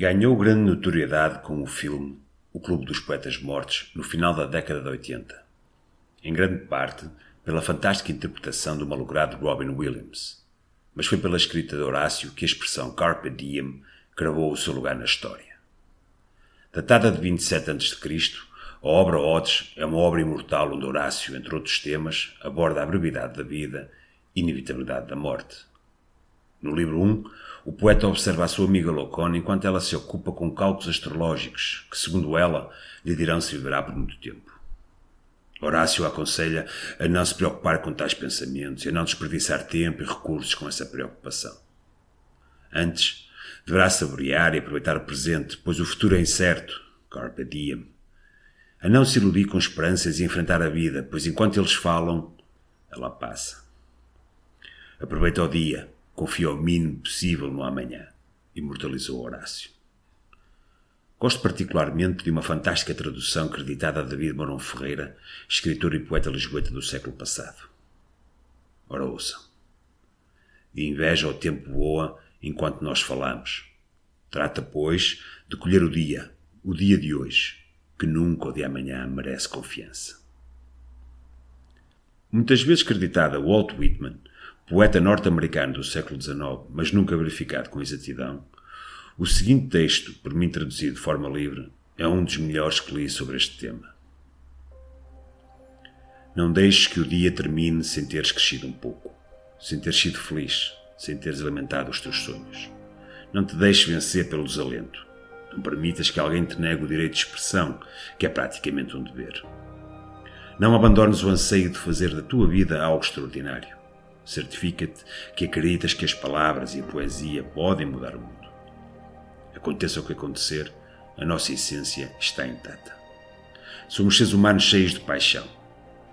Ganhou grande notoriedade com o filme O Clube dos Poetas Mortos no final da década de 80. Em grande parte pela fantástica interpretação do malogrado Robin Williams, mas foi pela escrita de Horácio que a expressão Carpe Diem cravou o seu lugar na história. Datada de 27 a.C., a obra Odes é uma obra imortal onde Horácio, entre outros temas, aborda a brevidade da vida e inevitabilidade da morte. No livro 1, o poeta observa a sua amiga Locona enquanto ela se ocupa com cálculos astrológicos que, segundo ela, lhe dirão se viverá por muito tempo. Horácio aconselha a não se preocupar com tais pensamentos e a não desperdiçar tempo e recursos com essa preocupação. Antes, deverá saborear e aproveitar o presente, pois o futuro é incerto. Carpe diem. A não se iludir com esperanças e enfrentar a vida, pois enquanto eles falam, ela passa. Aproveita o dia, confia o mínimo possível no amanhã, imortalizou Horácio. Gosto particularmente de uma fantástica tradução creditada a David Mourão Ferreira, escritor e poeta lisboeta do século passado. Ora ouçam. De inveja o tempo voa enquanto nós falamos. Trata, pois, de colher o dia, o dia de hoje, que nunca o de amanhã merece confiança. Muitas vezes creditada Walt Whitman, poeta norte-americano do século XIX, mas nunca verificado com exatidão, o seguinte texto, por mim traduzido de forma livre, é um dos melhores que li sobre este tema. Não deixes que o dia termine sem teres crescido um pouco, sem teres sido feliz, sem teres alimentado os teus sonhos. Não te deixes vencer pelo desalento. Não permitas que alguém te negue o direito de expressão, que é praticamente um dever. Não abandones o anseio de fazer da tua vida algo extraordinário. Certifica-te que acreditas que as palavras e a poesia podem mudar o mundo. Aconteça o que acontecer, a nossa essência está intacta. Somos seres humanos cheios de paixão.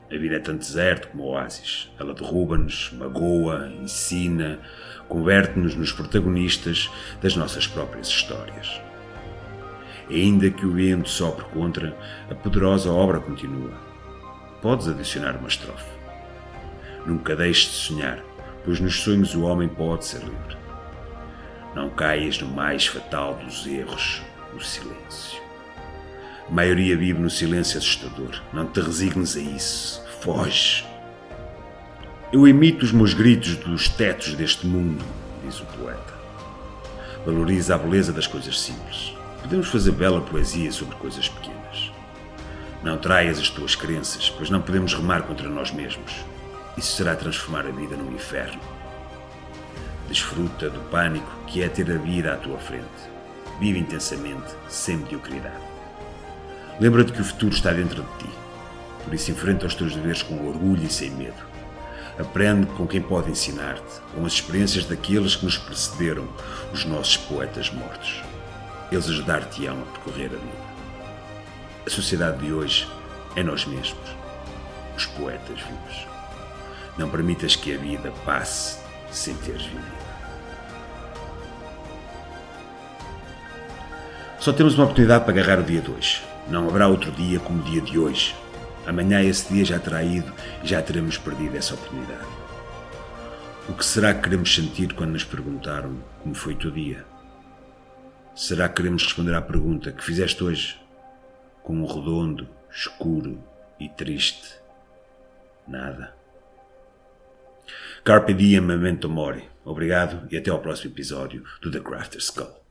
A vida é tanto deserto como oásis. Ela derruba-nos, magoa, ensina, converte-nos nos protagonistas das nossas próprias histórias. E ainda que o vento sopre contra, a poderosa obra continua. Podes adicionar uma estrofe. Nunca deixes de sonhar, pois nos sonhos o homem pode ser livre. Não caias no mais fatal dos erros, o silêncio. A maioria vive no silêncio assustador. Não te resignes a isso. Foge. Eu imito os meus gritos dos tetos deste mundo, diz o poeta. Valoriza a beleza das coisas simples. Podemos fazer bela poesia sobre coisas pequenas. Não traias as tuas crenças, pois não podemos remar contra nós mesmos. Isso será transformar a vida num inferno. Desfruta do pânico que é ter a vida à tua frente. Vive intensamente, sem mediocridade. Lembra-te que o futuro está dentro de ti. Por isso, enfrenta os teus deveres com orgulho e sem medo. Aprende com quem pode ensinar-te, com as experiências daqueles que nos precederam, os nossos poetas mortos. Eles ajudar-te-ão a percorrer a vida. A sociedade de hoje é nós mesmos, os poetas vivos. Não permitas que a vida passe sem teres vivido. Só temos uma oportunidade para agarrar o dia de hoje. Não haverá outro dia como o dia de hoje. Amanhã esse dia já terá ido e já teremos perdido essa oportunidade. O que será que queremos sentir quando nos perguntaram como foi o teu dia? Será que queremos responder à pergunta que fizeste hoje com um redondo, escuro e triste nada? Carpe diem memento mori. Obrigado e até ao próximo episódio do The Crafter's Skull.